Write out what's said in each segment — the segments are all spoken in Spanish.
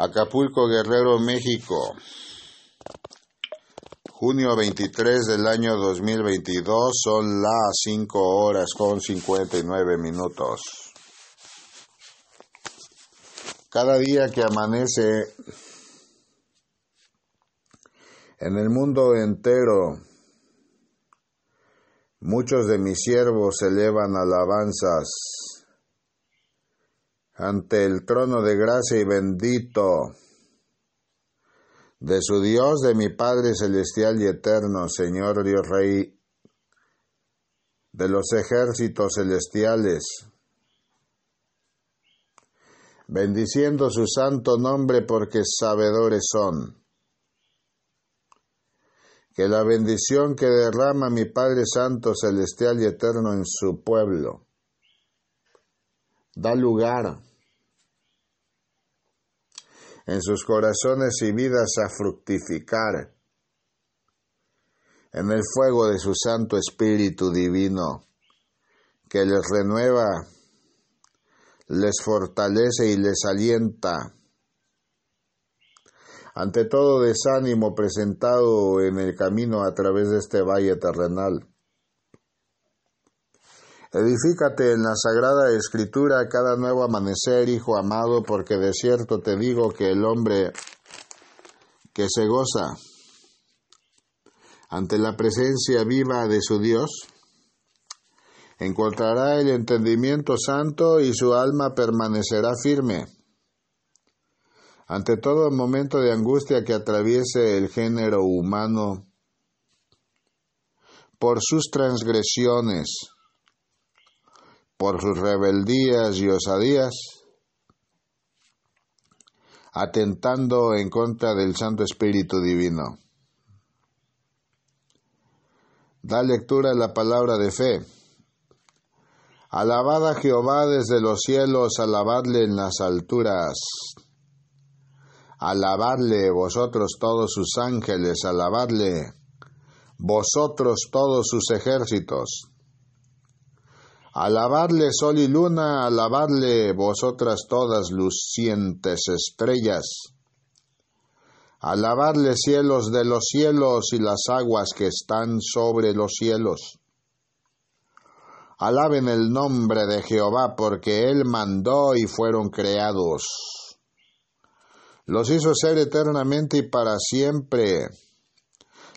Acapulco, Guerrero, México. Junio 23 del año 2022 son las 5 horas con 59 minutos. Cada día que amanece en el mundo entero, muchos de mis siervos elevan alabanzas ante el trono de gracia y bendito de su Dios, de mi Padre celestial y eterno, Señor Dios Rey de los ejércitos celestiales, bendiciendo su santo nombre porque sabedores son. Que la bendición que derrama mi Padre Santo, Celestial y Eterno en su pueblo da lugar en sus corazones y vidas a fructificar en el fuego de su Santo Espíritu Divino, que les renueva, les fortalece y les alienta. Ante todo desánimo presentado en el camino a través de este valle terrenal. Edifícate en la sagrada escritura cada nuevo amanecer, hijo amado, porque de cierto te digo que el hombre que se goza ante la presencia viva de su Dios, encontrará el entendimiento santo y su alma permanecerá firme. Ante todo momento de angustia que atraviese el género humano por sus transgresiones, por sus rebeldías y osadías, atentando en contra del Santo Espíritu Divino. Da lectura a la palabra de fe. Alabad a Jehová desde los cielos, alabadle en las alturas. Alabadle vosotros todos sus ángeles, alabadle vosotros todos sus ejércitos. Alabadle sol y luna, alabadle vosotras todas lucientes estrellas. Alabadle cielos de los cielos y las aguas que están sobre los cielos. Alaben el nombre de Jehová porque Él mandó y fueron creados. Los hizo ser eternamente y para siempre.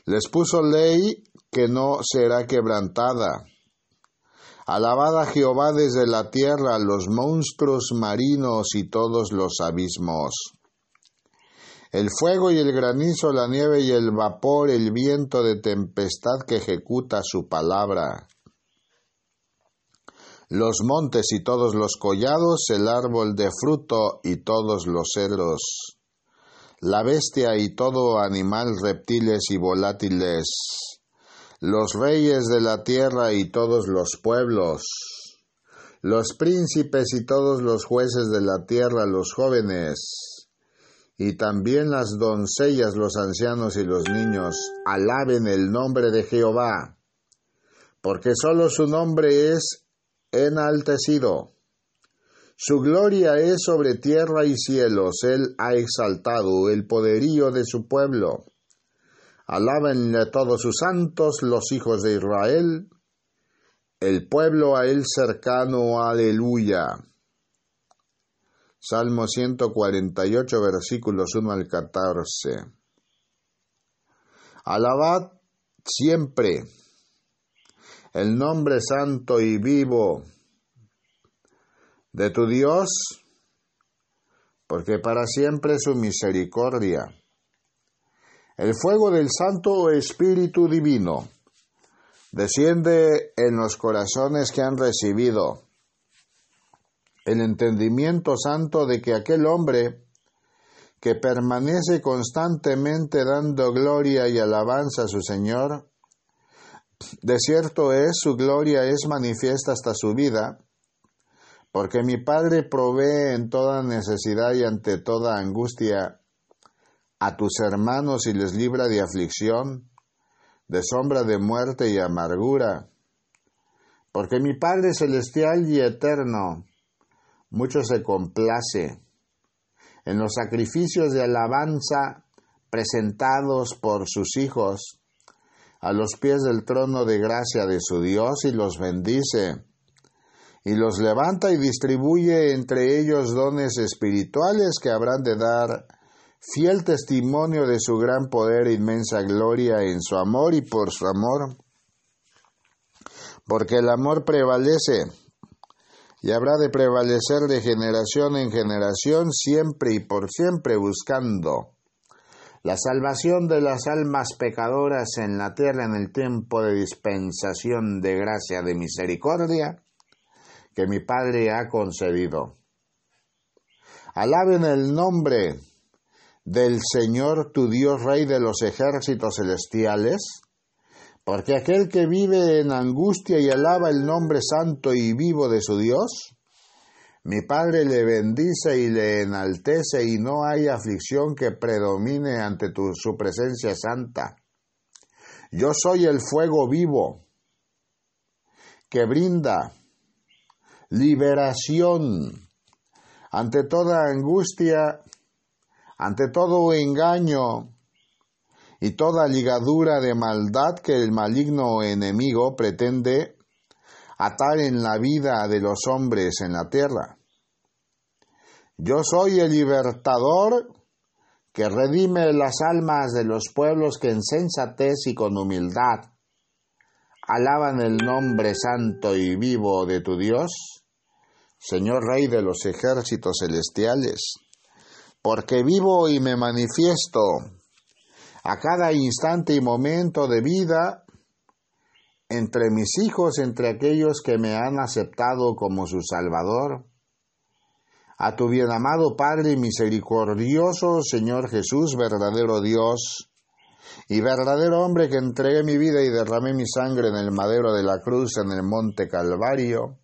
Les puso ley que no será quebrantada Alabad a Jehová desde la tierra, los monstruos marinos y todos los abismos. El fuego y el granizo, la nieve y el vapor, el viento de tempestad que ejecuta su palabra. Los montes y todos los collados, el árbol de fruto y todos los cedros. La bestia y todo animal, reptiles y volátiles los reyes de la tierra y todos los pueblos, los príncipes y todos los jueces de la tierra, los jóvenes, y también las doncellas, los ancianos y los niños, alaben el nombre de Jehová, porque sólo su nombre es enaltecido. Su gloria es sobre tierra y cielos, él ha exaltado el poderío de su pueblo. Alábenle todos sus santos, los hijos de Israel, el pueblo a él cercano, aleluya. Salmo 148, versículos 1 al 14. Alabad siempre el nombre santo y vivo de tu Dios, porque para siempre su misericordia el fuego del Santo Espíritu Divino desciende en los corazones que han recibido el entendimiento santo de que aquel hombre que permanece constantemente dando gloria y alabanza a su Señor, de cierto es, su gloria es manifiesta hasta su vida, porque mi Padre provee en toda necesidad y ante toda angustia a tus hermanos y les libra de aflicción, de sombra de muerte y amargura. Porque mi Padre celestial y eterno mucho se complace en los sacrificios de alabanza presentados por sus hijos a los pies del trono de gracia de su Dios y los bendice, y los levanta y distribuye entre ellos dones espirituales que habrán de dar fiel testimonio de su gran poder e inmensa gloria en su amor y por su amor, porque el amor prevalece y habrá de prevalecer de generación en generación siempre y por siempre buscando la salvación de las almas pecadoras en la tierra en el tiempo de dispensación de gracia de misericordia que mi Padre ha concedido. Alaben el nombre del Señor tu Dios, Rey de los ejércitos celestiales, porque aquel que vive en angustia y alaba el nombre santo y vivo de su Dios, mi Padre le bendice y le enaltece y no hay aflicción que predomine ante su presencia santa. Yo soy el fuego vivo que brinda liberación ante toda angustia ante todo engaño y toda ligadura de maldad que el maligno enemigo pretende atar en la vida de los hombres en la tierra. Yo soy el libertador que redime las almas de los pueblos que en sensatez y con humildad alaban el nombre santo y vivo de tu Dios, Señor Rey de los ejércitos celestiales porque vivo y me manifiesto a cada instante y momento de vida entre mis hijos, entre aquellos que me han aceptado como su Salvador. A tu bien amado Padre misericordioso, Señor Jesús, verdadero Dios y verdadero hombre que entregué mi vida y derramé mi sangre en el madero de la cruz en el monte Calvario,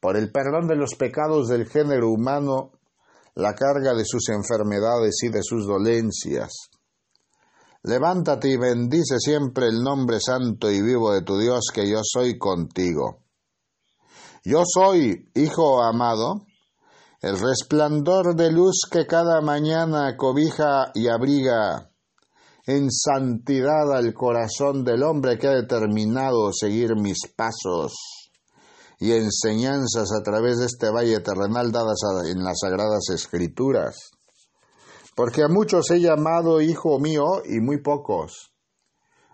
por el perdón de los pecados del género humano, la carga de sus enfermedades y de sus dolencias. Levántate y bendice siempre el nombre santo y vivo de tu Dios, que yo soy contigo. Yo soy, Hijo amado, el resplandor de luz que cada mañana cobija y abriga en santidad al corazón del hombre que ha determinado seguir mis pasos y enseñanzas a través de este valle terrenal dadas en las sagradas escrituras. Porque a muchos he llamado hijo mío y muy pocos.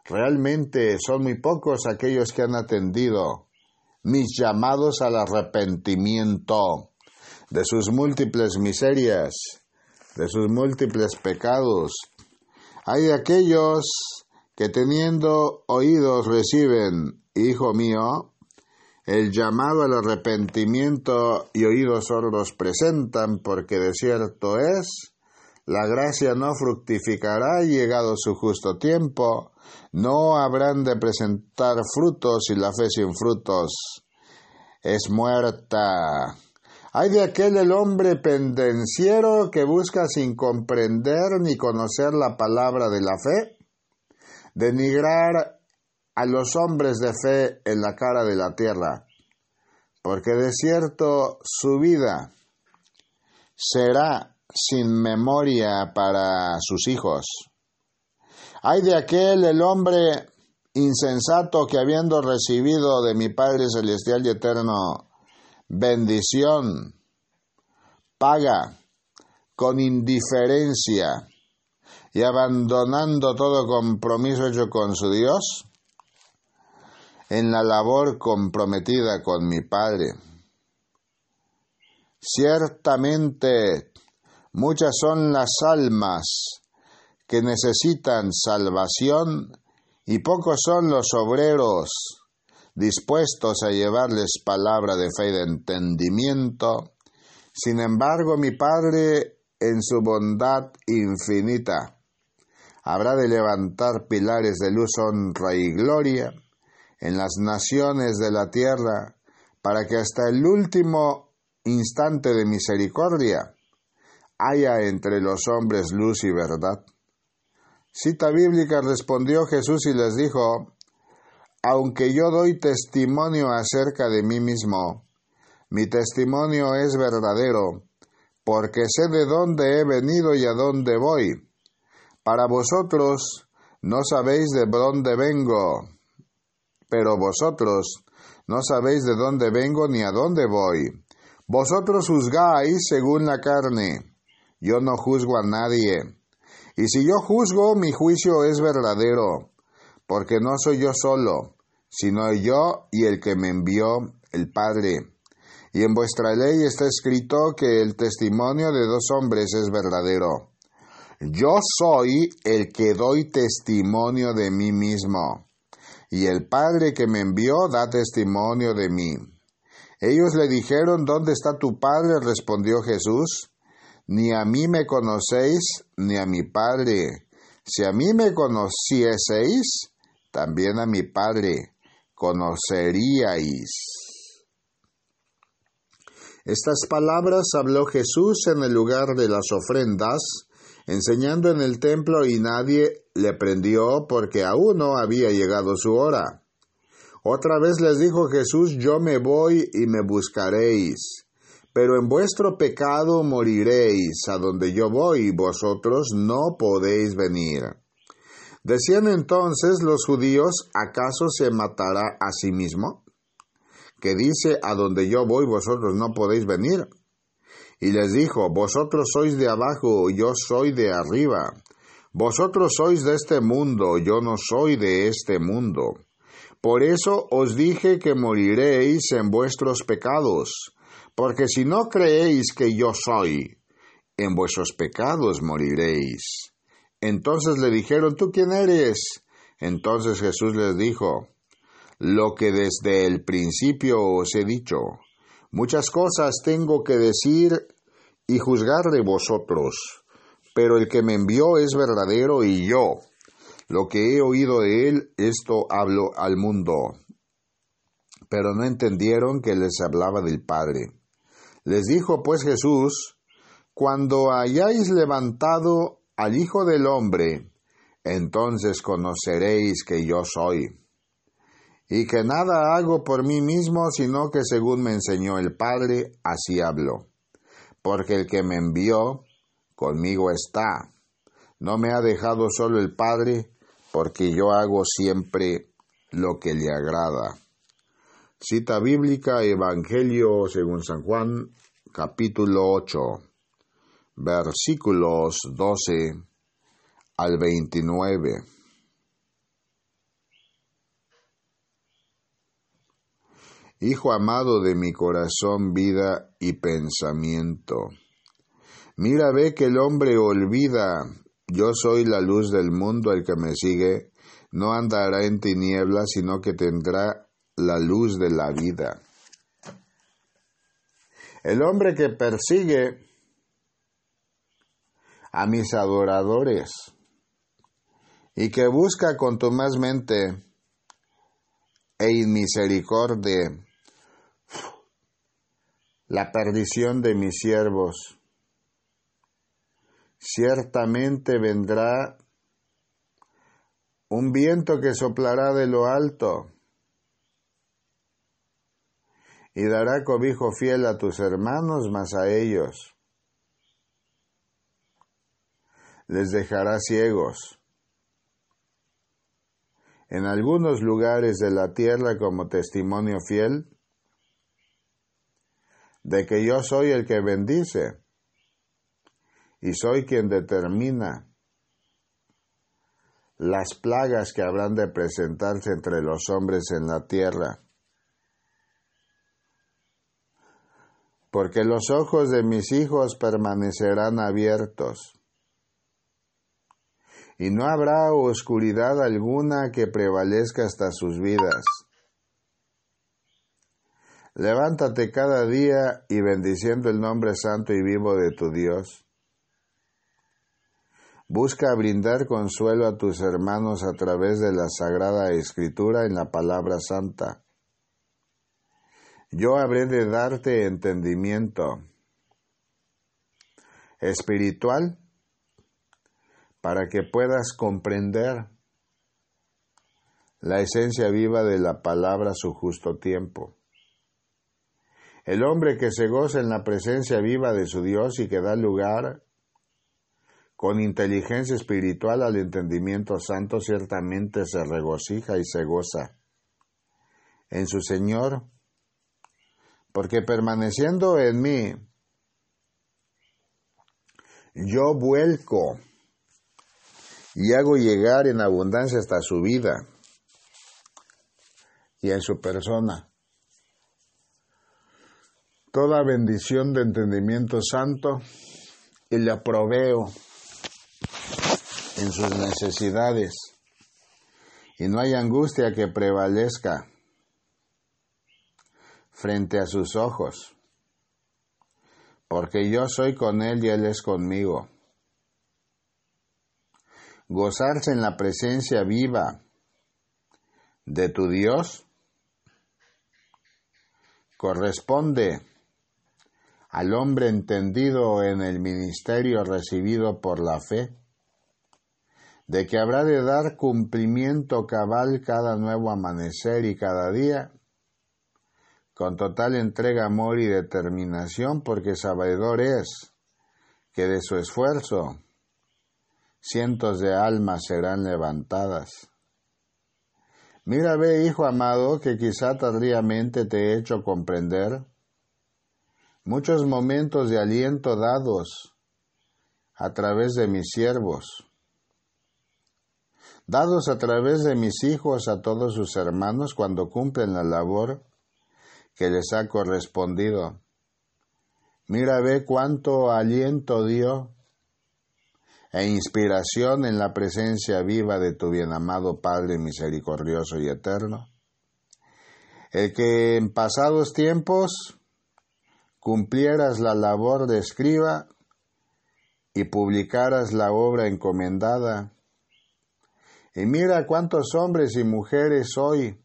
Realmente son muy pocos aquellos que han atendido mis llamados al arrepentimiento de sus múltiples miserias, de sus múltiples pecados. Hay aquellos que teniendo oídos reciben, Hijo mío, el llamado al arrepentimiento y oídos sordos presentan, porque de cierto es, la gracia no fructificará llegado su justo tiempo, no habrán de presentar frutos y la fe sin frutos es muerta. Hay de aquel el hombre pendenciero que busca sin comprender ni conocer la palabra de la fe, denigrar a los hombres de fe en la cara de la tierra, porque de cierto su vida será sin memoria para sus hijos. Hay de aquel el hombre insensato que habiendo recibido de mi Padre Celestial y Eterno bendición, paga con indiferencia y abandonando todo compromiso hecho con su Dios, en la labor comprometida con mi Padre. Ciertamente, muchas son las almas que necesitan salvación y pocos son los obreros dispuestos a llevarles palabra de fe y de entendimiento. Sin embargo, mi Padre, en su bondad infinita, habrá de levantar pilares de luz, honra y gloria en las naciones de la tierra, para que hasta el último instante de misericordia haya entre los hombres luz y verdad. Cita bíblica respondió Jesús y les dijo, aunque yo doy testimonio acerca de mí mismo, mi testimonio es verdadero, porque sé de dónde he venido y a dónde voy. Para vosotros no sabéis de dónde vengo, pero vosotros no sabéis de dónde vengo ni a dónde voy. Vosotros juzgáis según la carne, yo no juzgo a nadie. Y si yo juzgo, mi juicio es verdadero, porque no soy yo solo, sino yo y el que me envió, el Padre. Y en vuestra ley está escrito que el testimonio de dos hombres es verdadero. Yo soy el que doy testimonio de mí mismo, y el Padre que me envió da testimonio de mí. Ellos le dijeron, ¿Dónde está tu Padre? respondió Jesús. Ni a mí me conocéis, ni a mi Padre. Si a mí me conocieseis, también a mi Padre conoceríais. Estas palabras habló Jesús en el lugar de las ofrendas, enseñando en el templo y nadie le prendió porque aún no había llegado su hora. Otra vez les dijo Jesús, yo me voy y me buscaréis, pero en vuestro pecado moriréis, a donde yo voy vosotros no podéis venir. Decían entonces los judíos, ¿acaso se matará a sí mismo? que dice, a donde yo voy vosotros no podéis venir. Y les dijo, vosotros sois de abajo, yo soy de arriba. Vosotros sois de este mundo, yo no soy de este mundo. Por eso os dije que moriréis en vuestros pecados, porque si no creéis que yo soy, en vuestros pecados moriréis. Entonces le dijeron, ¿tú quién eres? Entonces Jesús les dijo, lo que desde el principio os he dicho. Muchas cosas tengo que decir y juzgar de vosotros, pero el que me envió es verdadero y yo, lo que he oído de él, esto hablo al mundo. Pero no entendieron que les hablaba del Padre. Les dijo pues Jesús, Cuando hayáis levantado al Hijo del Hombre, entonces conoceréis que yo soy y que nada hago por mí mismo, sino que según me enseñó el Padre, así hablo. Porque el que me envió, conmigo está. No me ha dejado solo el Padre, porque yo hago siempre lo que le agrada. Cita bíblica, Evangelio según San Juan, capítulo 8, versículos 12 al 29. Hijo amado de mi corazón, vida y pensamiento. Mira, ve que el hombre olvida, yo soy la luz del mundo, el que me sigue no andará en tinieblas, sino que tendrá la luz de la vida. El hombre que persigue a mis adoradores y que busca contumazmente e inmisericordia la perdición de mis siervos. Ciertamente vendrá un viento que soplará de lo alto y dará cobijo fiel a tus hermanos, mas a ellos les dejará ciegos. En algunos lugares de la tierra como testimonio fiel, de que yo soy el que bendice y soy quien determina las plagas que habrán de presentarse entre los hombres en la tierra. Porque los ojos de mis hijos permanecerán abiertos, y no habrá oscuridad alguna que prevalezca hasta sus vidas. Levántate cada día y bendiciendo el nombre santo y vivo de tu Dios. Busca brindar consuelo a tus hermanos a través de la Sagrada Escritura en la palabra santa. Yo habré de darte entendimiento espiritual para que puedas comprender la esencia viva de la palabra a su justo tiempo. El hombre que se goza en la presencia viva de su Dios y que da lugar con inteligencia espiritual al entendimiento santo, ciertamente se regocija y se goza en su Señor, porque permaneciendo en mí, yo vuelco y hago llegar en abundancia hasta su vida y en su persona toda bendición de entendimiento santo y le proveo en sus necesidades y no hay angustia que prevalezca frente a sus ojos, porque yo soy con él y él es conmigo. Gozarse en la presencia viva de tu Dios corresponde al hombre entendido en el ministerio recibido por la fe, de que habrá de dar cumplimiento cabal cada nuevo amanecer y cada día, con total entrega, amor y determinación, porque sabedor es que de su esfuerzo cientos de almas serán levantadas. Mira, ve, hijo amado, que quizá tardíamente te he hecho comprender muchos momentos de aliento dados a través de mis siervos, dados a través de mis hijos a todos sus hermanos cuando cumplen la labor que les ha correspondido. Mira, ve cuánto aliento dio e inspiración en la presencia viva de tu bienamado Padre misericordioso y eterno, el que en pasados tiempos cumplieras la labor de escriba y publicaras la obra encomendada. Y mira cuántos hombres y mujeres hoy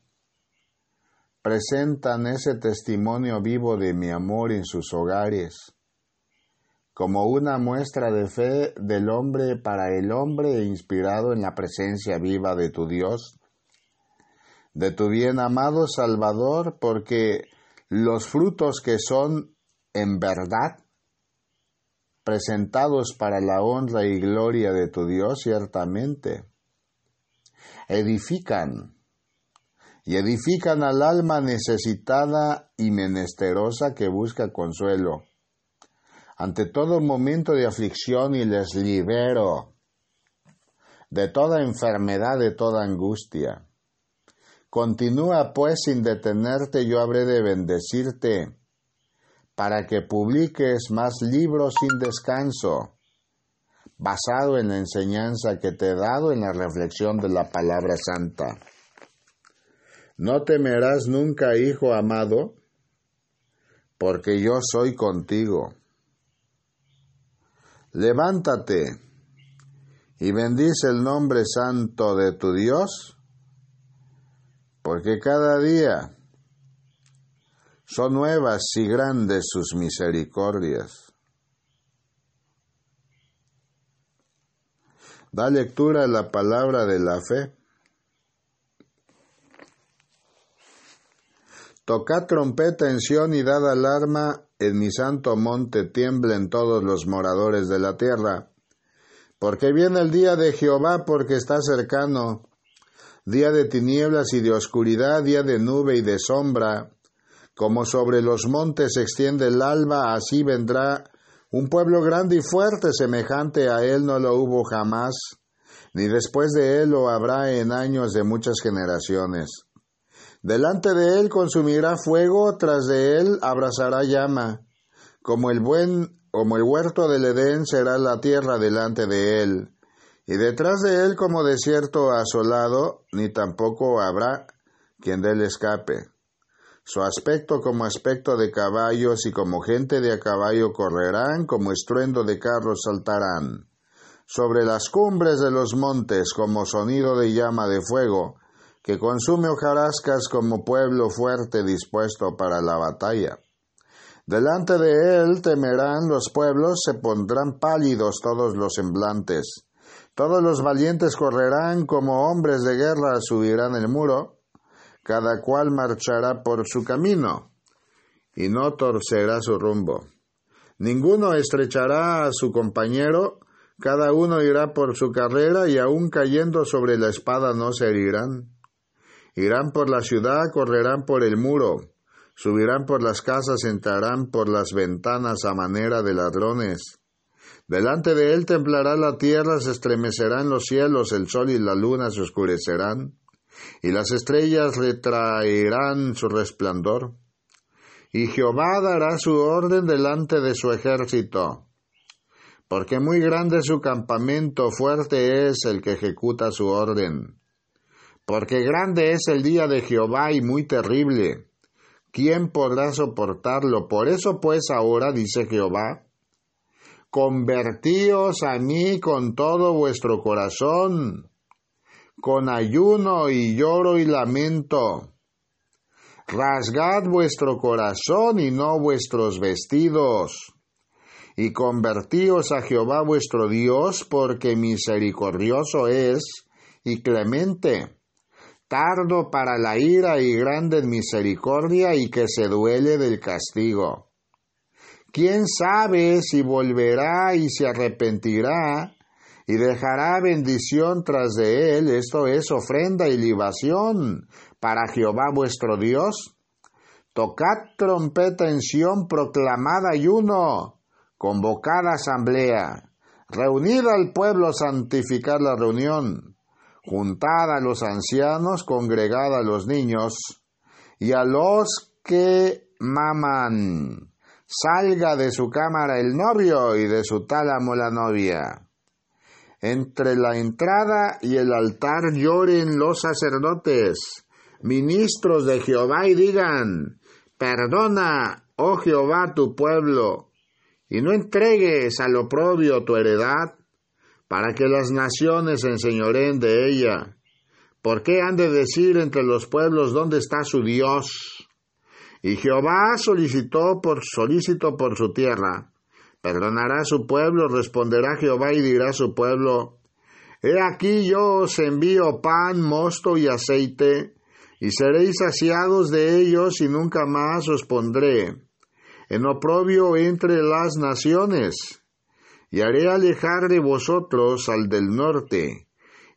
presentan ese testimonio vivo de mi amor en sus hogares, como una muestra de fe del hombre para el hombre inspirado en la presencia viva de tu Dios, de tu bien amado Salvador, porque los frutos que son en verdad, presentados para la honra y gloria de tu Dios, ciertamente, edifican y edifican al alma necesitada y menesterosa que busca consuelo ante todo momento de aflicción y les libero de toda enfermedad, de toda angustia. Continúa pues sin detenerte, yo habré de bendecirte para que publiques más libros sin descanso, basado en la enseñanza que te he dado en la reflexión de la palabra santa. No temerás nunca, hijo amado, porque yo soy contigo. Levántate y bendice el nombre santo de tu Dios, porque cada día son nuevas y grandes sus misericordias. Da lectura a la palabra de la fe. Tocad trompeta en Sión y dad alarma en mi santo monte tiemblen todos los moradores de la tierra. Porque viene el día de Jehová, porque está cercano, día de tinieblas y de oscuridad, día de nube y de sombra, como sobre los montes se extiende el alba, así vendrá un pueblo grande y fuerte, semejante a él no lo hubo jamás, ni después de él lo habrá en años de muchas generaciones. Delante de él consumirá fuego, tras de él abrazará llama. Como el buen, como el huerto del Edén será la tierra delante de él. Y detrás de él como desierto asolado, ni tampoco habrá quien de él escape. Su aspecto como aspecto de caballos y como gente de a caballo correrán, como estruendo de carros saltarán. Sobre las cumbres de los montes como sonido de llama de fuego, que consume hojarascas como pueblo fuerte dispuesto para la batalla. Delante de él temerán los pueblos, se pondrán pálidos todos los semblantes. Todos los valientes correrán como hombres de guerra, subirán el muro, cada cual marchará por su camino. y no torcerá su rumbo. Ninguno estrechará a su compañero, cada uno irá por su carrera y aun cayendo sobre la espada no se herirán. Irán por la ciudad, correrán por el muro, subirán por las casas, entrarán por las ventanas a manera de ladrones. Delante de él temblará la tierra, se estremecerán los cielos, el sol y la luna se oscurecerán, y las estrellas retraerán su resplandor y Jehová dará su orden delante de su ejército. Porque muy grande es su campamento, fuerte es el que ejecuta su orden. Porque grande es el día de Jehová y muy terrible. ¿Quién podrá soportarlo? Por eso pues ahora, dice Jehová, convertíos a mí con todo vuestro corazón, con ayuno y lloro y lamento. Rasgad vuestro corazón y no vuestros vestidos, y convertíos a Jehová vuestro Dios, porque misericordioso es y clemente, tardo para la ira y grande en misericordia, y que se duele del castigo. ¿Quién sabe si volverá y se arrepentirá y dejará bendición tras de él? Esto es ofrenda y libación para Jehová vuestro Dios. Tocad trompeta en Sión, proclamad ayuno, convocad asamblea, reunid al pueblo, santificad la reunión, juntad a los ancianos, congregad a los niños, y a los que maman. Salga de su cámara el novio y de su tálamo la novia. Entre la entrada y el altar lloren los sacerdotes ministros de Jehová y digan, perdona, oh Jehová, tu pueblo, y no entregues al oprobio tu heredad, para que las naciones enseñoren de ella. ¿Por qué han de decir entre los pueblos dónde está su Dios? Y Jehová solicitó por solícito por su tierra. Perdonará su pueblo, responderá Jehová y dirá a su pueblo, He aquí yo os envío pan, mosto y aceite, y seréis saciados de ellos y nunca más os pondré en oprobio entre las naciones, y haré alejar de vosotros al del norte,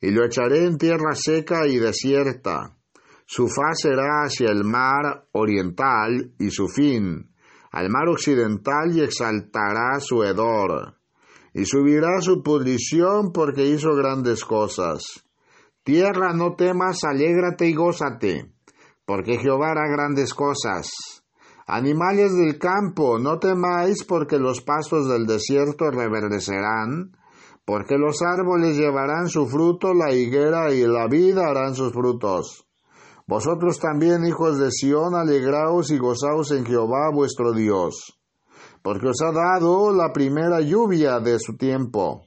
y lo echaré en tierra seca y desierta. Su faz será hacia el mar oriental y su fin, al mar occidental y exaltará su hedor, y subirá su pudrición porque hizo grandes cosas Tierra, no temas, alégrate y gózate, porque Jehová hará grandes cosas. Animales del campo, no temáis, porque los pastos del desierto reverdecerán, porque los árboles llevarán su fruto, la higuera y la vida harán sus frutos. Vosotros también, hijos de Sión, alegraos y gozaos en Jehová vuestro Dios, porque os ha dado la primera lluvia de su tiempo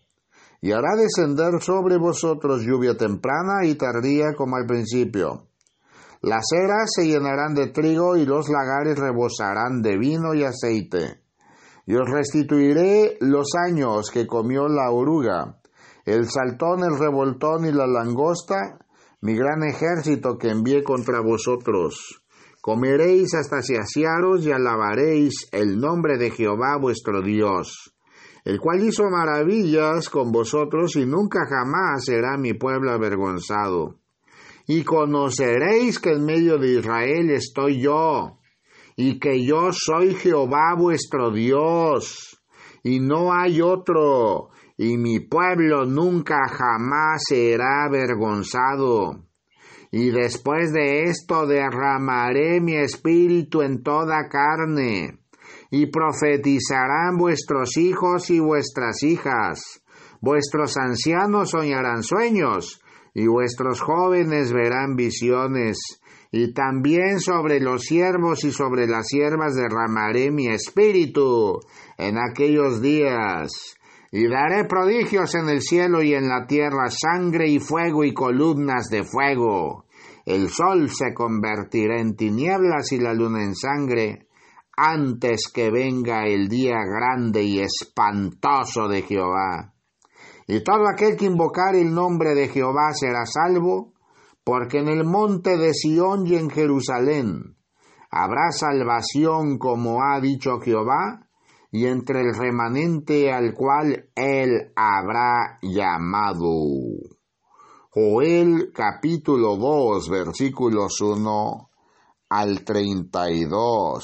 y hará descender sobre vosotros lluvia temprana y tardía como al principio. Las eras se llenarán de trigo y los lagares rebosarán de vino y aceite. Y os restituiré los años que comió la oruga, el saltón, el revoltón y la langosta, mi gran ejército que envié contra vosotros. Comeréis hasta saciaros y alabaréis el nombre de Jehová vuestro Dios el cual hizo maravillas con vosotros y nunca jamás será mi pueblo avergonzado. Y conoceréis que en medio de Israel estoy yo, y que yo soy Jehová vuestro Dios, y no hay otro, y mi pueblo nunca jamás será avergonzado. Y después de esto derramaré mi espíritu en toda carne y profetizarán vuestros hijos y vuestras hijas. Vuestros ancianos soñarán sueños, y vuestros jóvenes verán visiones. Y también sobre los siervos y sobre las siervas derramaré mi espíritu en aquellos días. Y daré prodigios en el cielo y en la tierra, sangre y fuego y columnas de fuego. El sol se convertirá en tinieblas y la luna en sangre antes que venga el día grande y espantoso de Jehová. Y todo aquel que invocar el nombre de Jehová será salvo, porque en el monte de Sión y en Jerusalén habrá salvación como ha dicho Jehová, y entre el remanente al cual él habrá llamado. Joel capítulo 2 versículos 1 al 32.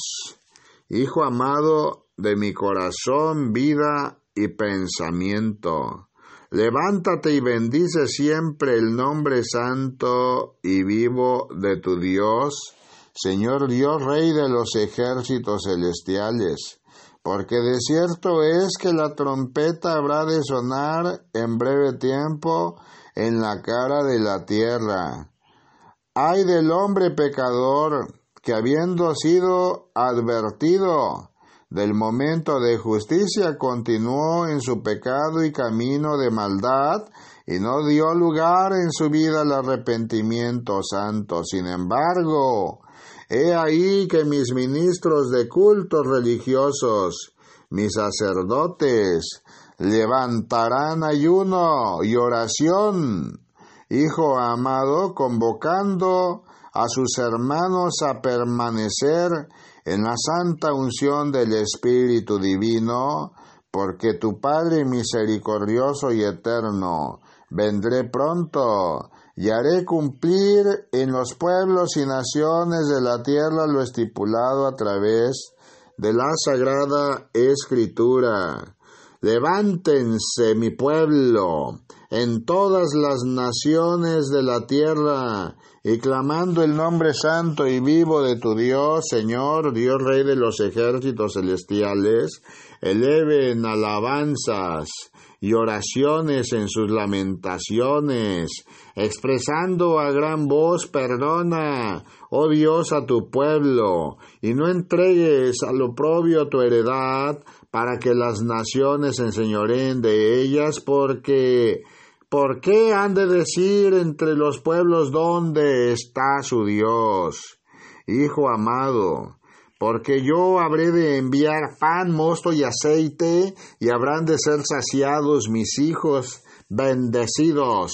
Hijo amado de mi corazón, vida y pensamiento. Levántate y bendice siempre el nombre santo y vivo de tu Dios, Señor Dios, Rey de los ejércitos celestiales, porque de cierto es que la trompeta habrá de sonar en breve tiempo en la cara de la tierra. Ay del hombre pecador, que habiendo sido advertido del momento de justicia, continuó en su pecado y camino de maldad, y no dio lugar en su vida al arrepentimiento santo. Sin embargo, he ahí que mis ministros de cultos religiosos, mis sacerdotes, levantarán ayuno y oración, hijo amado, convocando a sus hermanos a permanecer en la santa unción del Espíritu Divino, porque tu Padre misericordioso y eterno, vendré pronto y haré cumplir en los pueblos y naciones de la tierra lo estipulado a través de la sagrada escritura. Levántense, mi pueblo, en todas las naciones de la tierra, y clamando el nombre santo y vivo de tu Dios, Señor, Dios Rey de los ejércitos celestiales, eleven alabanzas y oraciones en sus lamentaciones, expresando a gran voz, perdona, oh Dios, a tu pueblo, y no entregues a lo propio tu heredad, para que las naciones enseñoreen de ellas, porque ¿Por qué han de decir entre los pueblos dónde está su Dios? Hijo amado, porque yo habré de enviar pan, mosto y aceite, y habrán de ser saciados mis hijos, bendecidos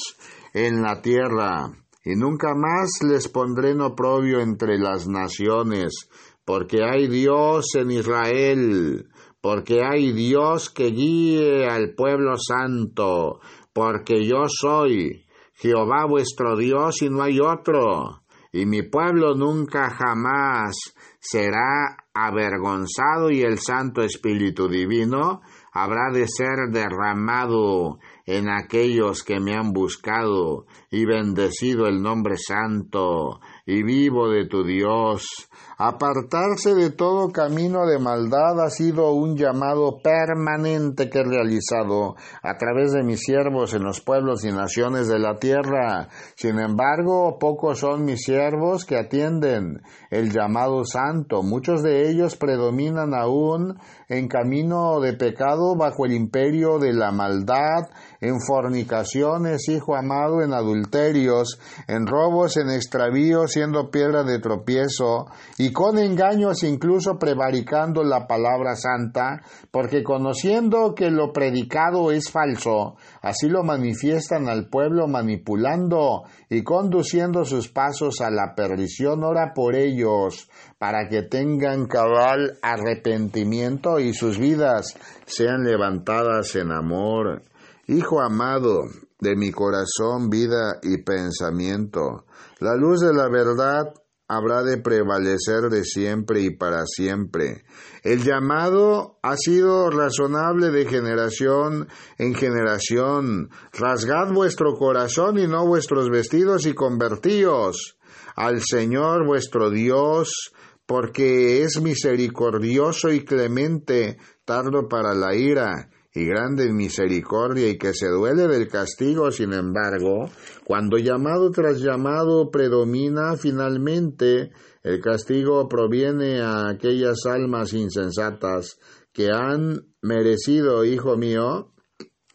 en la tierra, y nunca más les pondré en oprobio entre las naciones, porque hay Dios en Israel, porque hay Dios que guíe al pueblo santo, porque yo soy Jehová vuestro Dios y no hay otro, y mi pueblo nunca jamás será avergonzado y el Santo Espíritu Divino habrá de ser derramado en aquellos que me han buscado y bendecido el nombre santo y vivo de tu Dios Apartarse de todo camino de maldad ha sido un llamado permanente que he realizado a través de mis siervos en los pueblos y naciones de la tierra. Sin embargo, pocos son mis siervos que atienden el llamado santo. Muchos de ellos predominan aún en camino de pecado bajo el imperio de la maldad, en fornicaciones, hijo amado, en adulterios, en robos, en extravíos, siendo piedra de tropiezo, y con engaños incluso prevaricando la palabra santa, porque conociendo que lo predicado es falso, así lo manifiestan al pueblo manipulando y conduciendo sus pasos a la perdición, ora por ellos, para que tengan cabal arrepentimiento y sus vidas sean levantadas en amor. Hijo amado de mi corazón, vida y pensamiento, la luz de la verdad habrá de prevalecer de siempre y para siempre. El llamado ha sido razonable de generación en generación. Rasgad vuestro corazón y no vuestros vestidos y convertíos al Señor vuestro Dios, porque es misericordioso y clemente, tardo para la ira y grande misericordia y que se duele del castigo, sin embargo, cuando llamado tras llamado predomina finalmente, el castigo proviene a aquellas almas insensatas que han merecido, hijo mío,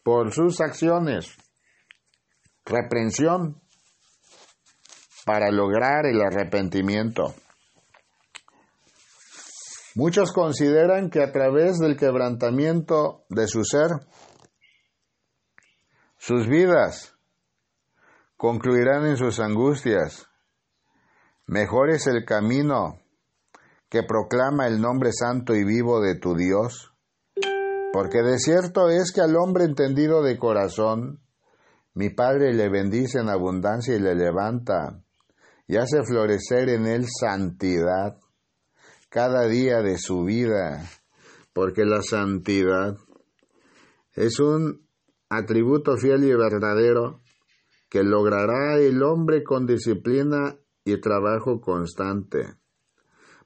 por sus acciones, reprensión para lograr el arrepentimiento. Muchos consideran que a través del quebrantamiento de su ser, sus vidas concluirán en sus angustias. Mejor es el camino que proclama el nombre santo y vivo de tu Dios? Porque de cierto es que al hombre entendido de corazón, mi Padre le bendice en abundancia y le levanta, y hace florecer en él santidad cada día de su vida, porque la santidad es un atributo fiel y verdadero que logrará el hombre con disciplina y trabajo constante.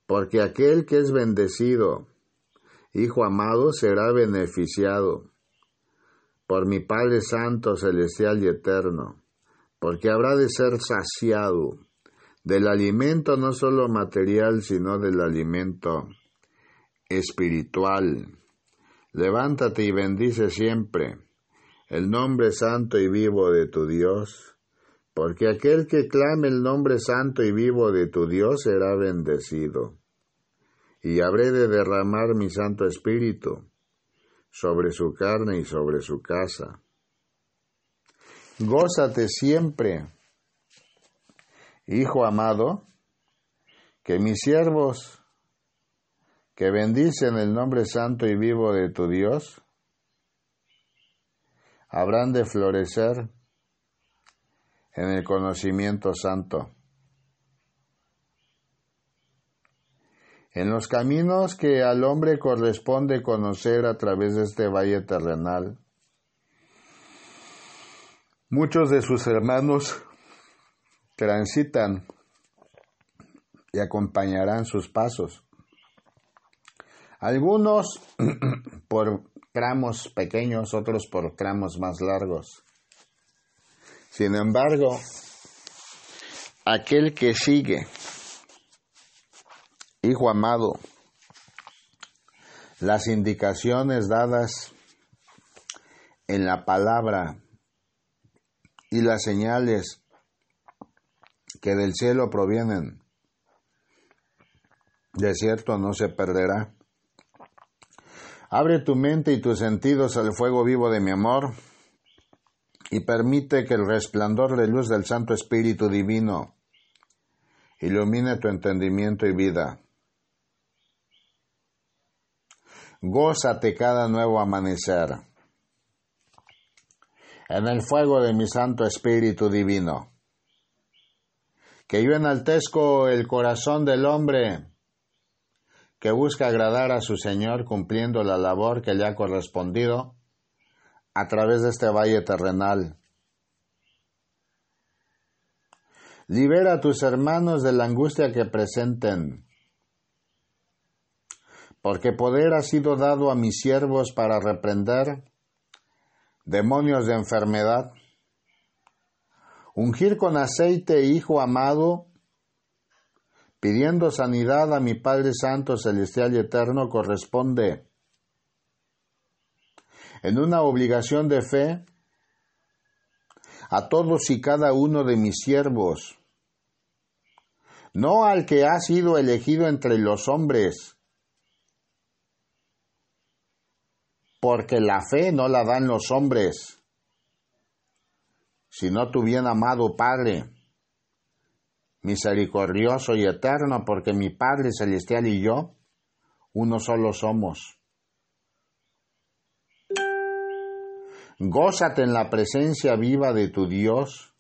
Porque aquel que es bendecido, Hijo amado, será beneficiado por mi Padre Santo, Celestial y Eterno, porque habrá de ser saciado del alimento no solo material, sino del alimento espiritual. Levántate y bendice siempre el nombre santo y vivo de tu Dios, porque aquel que clame el nombre santo y vivo de tu Dios será bendecido. Y habré de derramar mi Santo Espíritu sobre su carne y sobre su casa. Gózate siempre, Hijo amado, que mis siervos que bendicen el nombre santo y vivo de tu Dios, habrán de florecer en el conocimiento santo. En los caminos que al hombre corresponde conocer a través de este valle terrenal, muchos de sus hermanos transitan y acompañarán sus pasos. Algunos por tramos pequeños, otros por tramos más largos. Sin embargo, aquel que sigue, hijo amado, las indicaciones dadas en la palabra y las señales que del cielo provienen, de cierto no se perderá. Abre tu mente y tus sentidos al fuego vivo de mi amor y permite que el resplandor de luz del Santo Espíritu Divino ilumine tu entendimiento y vida. Gózate cada nuevo amanecer en el fuego de mi Santo Espíritu Divino. Que yo enaltezco el corazón del hombre que busca agradar a su Señor cumpliendo la labor que le ha correspondido a través de este valle terrenal. Libera a tus hermanos de la angustia que presenten, porque poder ha sido dado a mis siervos para reprender demonios de enfermedad, ungir con aceite, Hijo amado, pidiendo sanidad a mi Padre Santo, Celestial y Eterno, corresponde en una obligación de fe a todos y cada uno de mis siervos, no al que ha sido elegido entre los hombres, porque la fe no la dan los hombres, sino tu bien amado Padre misericordioso y eterno, porque mi Padre Celestial y yo, uno solo somos. Gózate en la presencia viva de tu Dios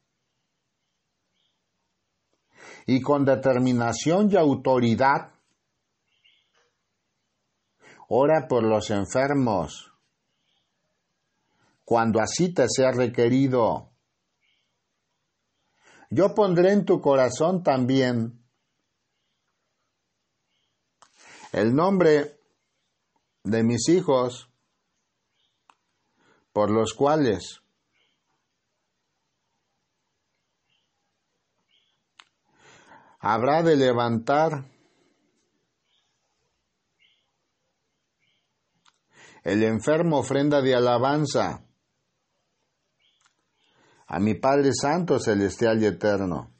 y con determinación y autoridad, ora por los enfermos, cuando así te sea requerido yo pondré en tu corazón también el nombre de mis hijos por los cuales habrá de levantar el enfermo ofrenda de alabanza a mi Padre Santo, Celestial y Eterno.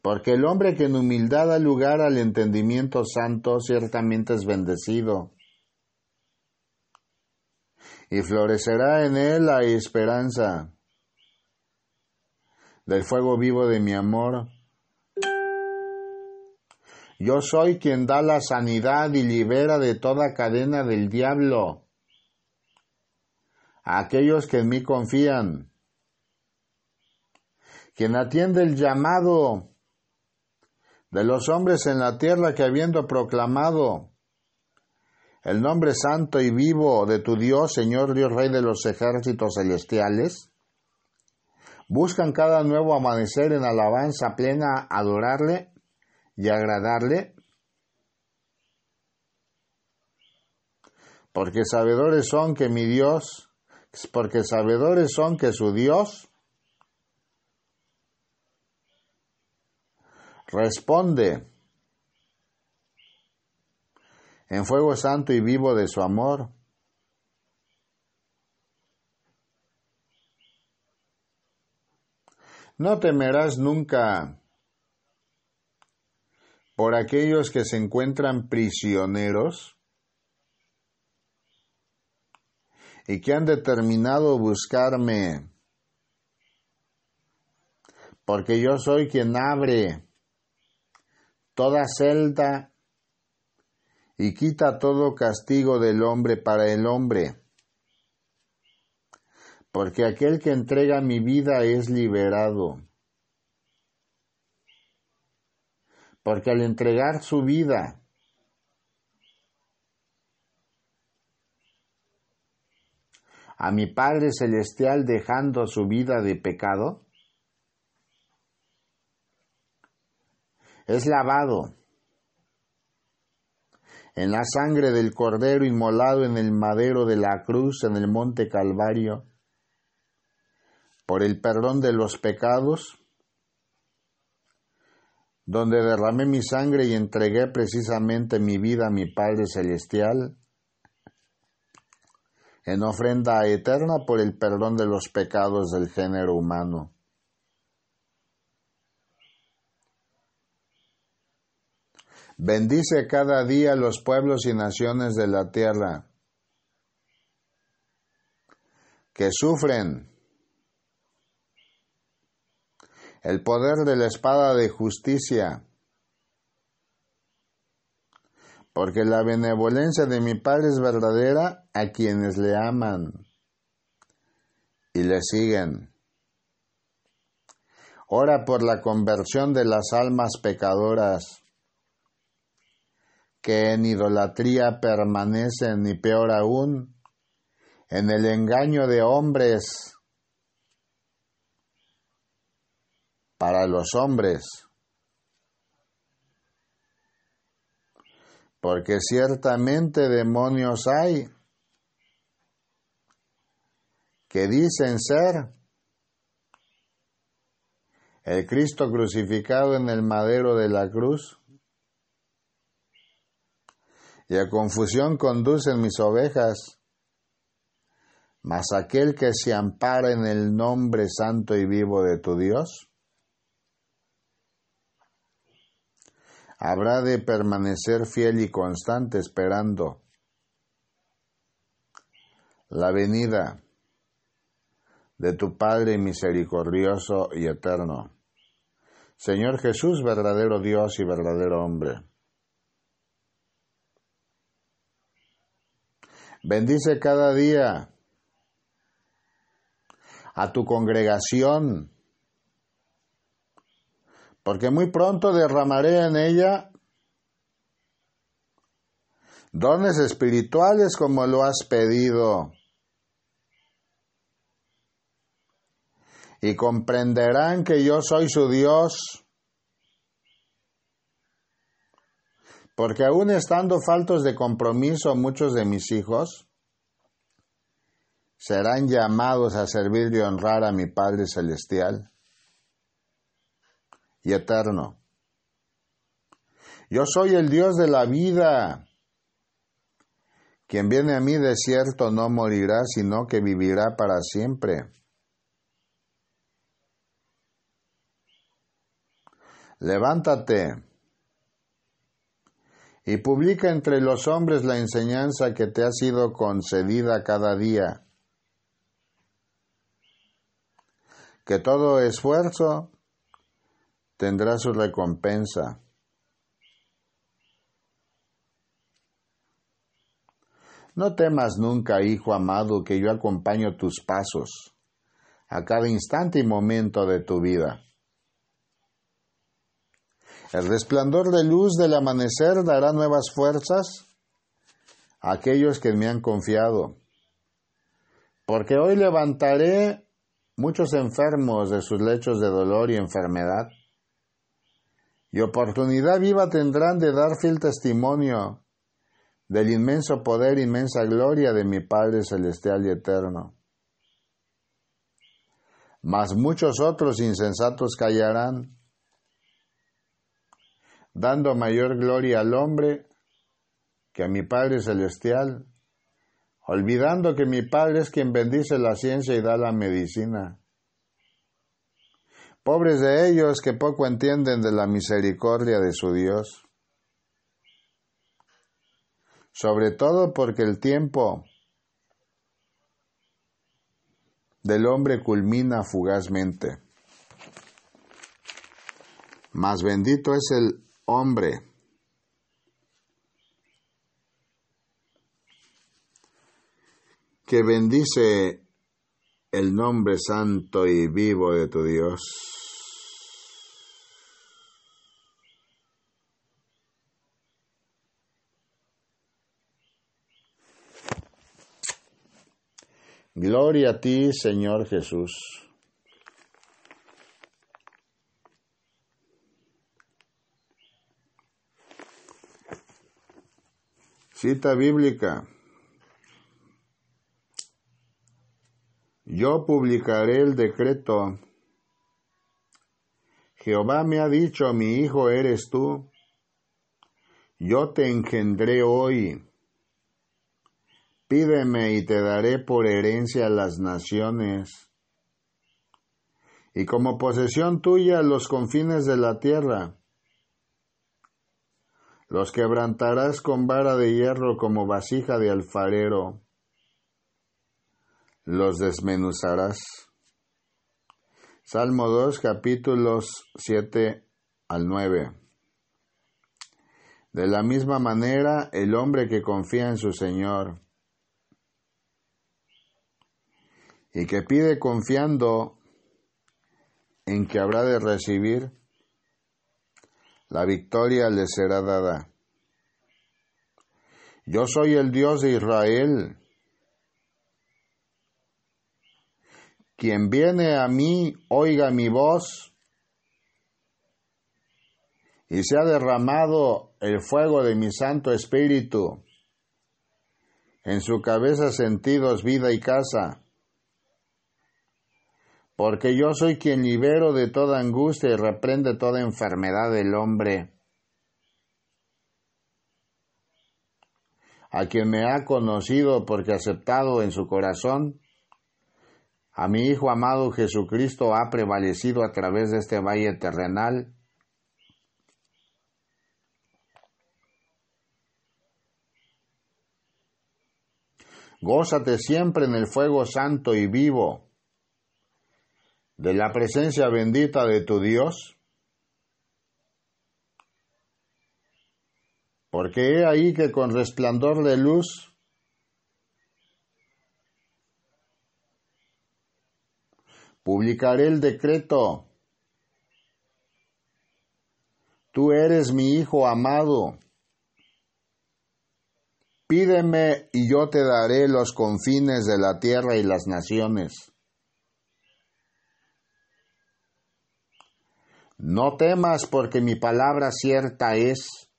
Porque el hombre que en humildad da lugar al entendimiento santo ciertamente es bendecido. Y florecerá en él la esperanza del fuego vivo de mi amor Yo soy quien da la sanidad y libera de toda cadena del diablo aquellos que en mí confían. Quien atiende el llamado de los hombres en la tierra que habiendo proclamado el nombre santo y vivo de tu Dios, Señor Dios Rey de los ejércitos celestiales, buscan cada nuevo amanecer en alabanza plena adorarle y agradarle, porque sabedores son que mi Dios, porque sabedores son que su Dios responde en fuego santo y vivo de su amor. No temerás nunca por aquellos que se encuentran prisioneros y que han determinado buscarme, porque yo soy quien abre toda celda y quita todo castigo del hombre para el hombre. Porque aquel que entrega mi vida es liberado. Porque al entregar su vida, a mi Padre Celestial dejando su vida de pecado, es lavado en la sangre del Cordero inmolado en el madero de la cruz en el monte Calvario, por el perdón de los pecados, donde derramé mi sangre y entregué precisamente mi vida a mi Padre Celestial, en ofrenda eterna por el perdón de los pecados del género humano. Bendice cada día los pueblos y naciones de la tierra que sufren el poder de la espada de justicia, porque la benevolencia de mi Padre es verdadera a quienes le aman y le siguen. Ora por la conversión de las almas pecadoras que en idolatría permanecen y peor aún, en el engaño de hombres para los hombres. Porque ciertamente demonios hay que dicen ser el Cristo crucificado en el madero de la cruz y a confusión conducen mis ovejas. Mas aquel que se ampara en el nombre santo y vivo de tu Dios, habrá de permanecer fiel y constante esperando la venida de tu Padre misericordioso y eterno. Señor Jesús, verdadero Dios y verdadero hombre. Bendice cada día a tu congregación, porque muy pronto derramaré en ella dones espirituales como lo has pedido. Y comprenderán que yo soy su Dios porque aún estando faltos de compromiso muchos de mis hijos, serán llamados a servir y honrar a mi Padre Celestial y eterno. Yo soy el Dios de la vida. Quien viene a mí de cierto no morirá, sino que vivirá para siempre. Levántate y publica entre los hombres la enseñanza que te ha sido concedida cada día. Que todo esfuerzo tendrá su recompensa. No temas nunca, hijo amado, que yo acompaño tus pasos a cada instante y momento de tu vida. El resplandor de luz del amanecer dará nuevas fuerzas a aquellos que me han confiado, porque hoy levantaré muchos enfermos de sus lechos de dolor y enfermedad y oportunidad viva tendrán de dar fiel testimonio del inmenso poder, inmensa gloria de mi Padre Celestial y Eterno. Mas muchos otros insensatos callarán, dando mayor gloria al hombre que a mi Padre Celestial, olvidando que mi Padre es quien bendice la ciencia y da la medicina. Pobres de ellos que poco entienden de la misericordia de su Dios sobre todo porque el tiempo del hombre culmina fugazmente. Más bendito es el hombre que bendice el nombre santo y vivo de tu Dios. Gloria a ti, Señor Jesús. Cita bíblica. Yo publicaré el decreto. Jehová me ha dicho, mi hijo eres tú. Yo te engendré hoy Pídeme y te daré por herencia las naciones, y como posesión tuya los confines de la tierra. Los quebrantarás con vara de hierro como vasija de alfarero. Los desmenuzarás. Salmo 2, capítulos 7 al 9. De la misma manera, el hombre que confía en su Señor, y que pide confiando en que habrá de recibir, la victoria le será dada. Yo soy el Dios de Israel. Quien viene a mí, oiga mi voz, y se ha derramado el fuego de mi Santo Espíritu. En su cabeza sentidos vida y casa porque yo soy quien libero de toda angustia y reprende toda enfermedad del hombre. A quien me ha conocido porque aceptado en su corazón, a mi Hijo amado Jesucristo ha prevalecido a través de este valle terrenal. Gózate siempre en el fuego santo y vivo de la presencia bendita de tu Dios? Porque he ahí que con resplandor de luz publicaré el decreto. Tú eres mi Hijo amado. Pídeme y yo te daré los confines de la tierra y las naciones. No temas porque mi palabra cierta es.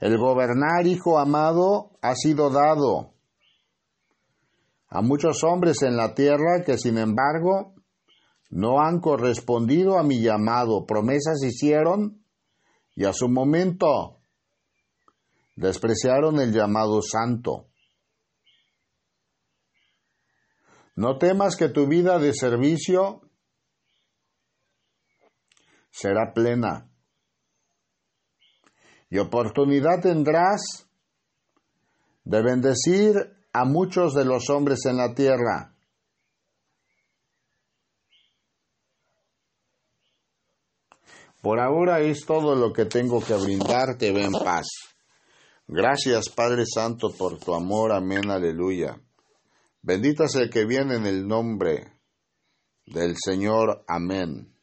El gobernar, hijo amado, ha sido dado a muchos hombres en la tierra que sin embargo no han correspondido a mi llamado. Promesas hicieron y a su momento despreciaron el llamado santo. No temas que tu vida de servicio será plena y oportunidad tendrás de bendecir a muchos de los hombres en la tierra. Por ahora es todo lo que tengo que brindarte, ven paz. Gracias Padre Santo por tu amor, amén, aleluya. Bendito es el que viene en el nombre del Señor, amén.